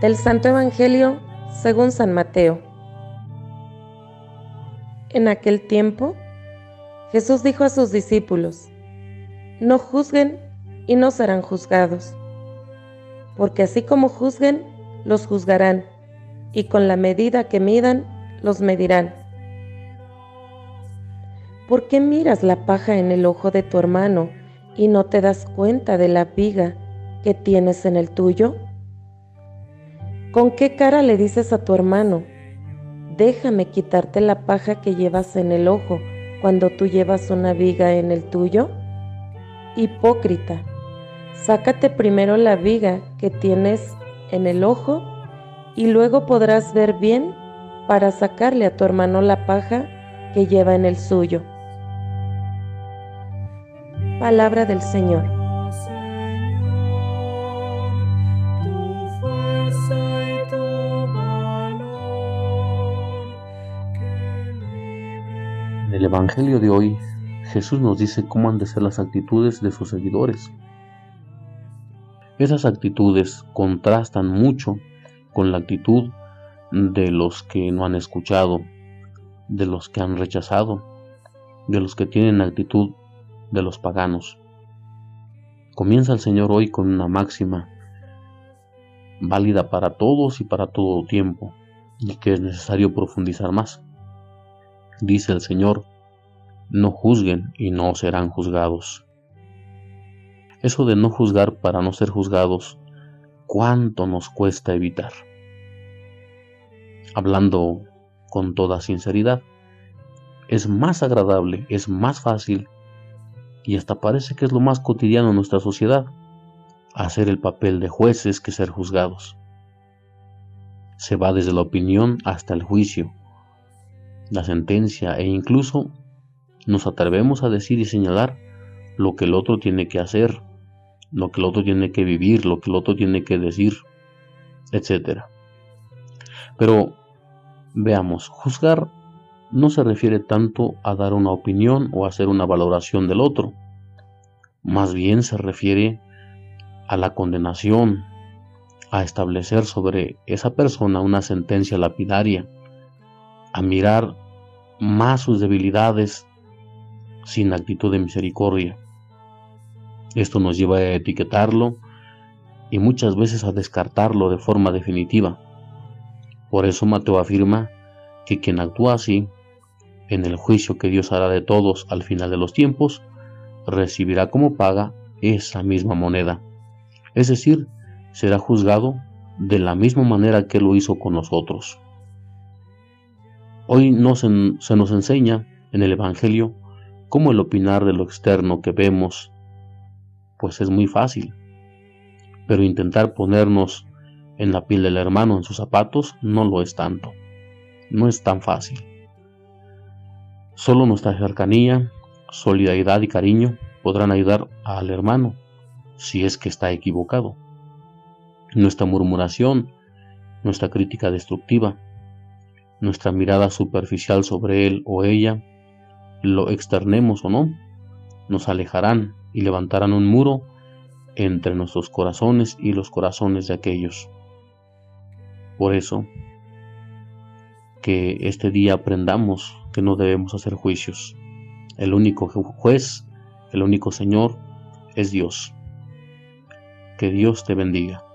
Del Santo Evangelio según San Mateo. En aquel tiempo, Jesús dijo a sus discípulos, No juzguen y no serán juzgados, porque así como juzguen, los juzgarán, y con la medida que midan, los medirán. ¿Por qué miras la paja en el ojo de tu hermano y no te das cuenta de la viga que tienes en el tuyo? ¿Con qué cara le dices a tu hermano, déjame quitarte la paja que llevas en el ojo cuando tú llevas una viga en el tuyo? Hipócrita, sácate primero la viga que tienes en el ojo y luego podrás ver bien para sacarle a tu hermano la paja que lleva en el suyo. Palabra del Señor. El Evangelio de hoy, Jesús nos dice cómo han de ser las actitudes de sus seguidores. Esas actitudes contrastan mucho con la actitud de los que no han escuchado, de los que han rechazado, de los que tienen actitud de los paganos. Comienza el Señor hoy con una máxima válida para todos y para todo tiempo, y que es necesario profundizar más dice el Señor, no juzguen y no serán juzgados. Eso de no juzgar para no ser juzgados, ¿cuánto nos cuesta evitar? Hablando con toda sinceridad, es más agradable, es más fácil y hasta parece que es lo más cotidiano en nuestra sociedad, hacer el papel de jueces que ser juzgados. Se va desde la opinión hasta el juicio, la sentencia e incluso nos atrevemos a decir y señalar lo que el otro tiene que hacer, lo que el otro tiene que vivir, lo que el otro tiene que decir, etc. Pero veamos, juzgar no se refiere tanto a dar una opinión o hacer una valoración del otro, más bien se refiere a la condenación, a establecer sobre esa persona una sentencia lapidaria, a mirar más sus debilidades sin actitud de misericordia. Esto nos lleva a etiquetarlo y muchas veces a descartarlo de forma definitiva. Por eso Mateo afirma que quien actúa así, en el juicio que Dios hará de todos al final de los tiempos, recibirá como paga esa misma moneda. Es decir, será juzgado de la misma manera que lo hizo con nosotros. Hoy no se, nos enseña en el Evangelio cómo el opinar de lo externo que vemos, pues es muy fácil. Pero intentar ponernos en la piel del hermano, en sus zapatos, no lo es tanto. No es tan fácil. Solo nuestra cercanía, solidaridad y cariño podrán ayudar al hermano si es que está equivocado. Nuestra murmuración, nuestra crítica destructiva, nuestra mirada superficial sobre él o ella, lo externemos o no, nos alejarán y levantarán un muro entre nuestros corazones y los corazones de aquellos. Por eso, que este día aprendamos que no debemos hacer juicios. El único juez, el único Señor es Dios. Que Dios te bendiga.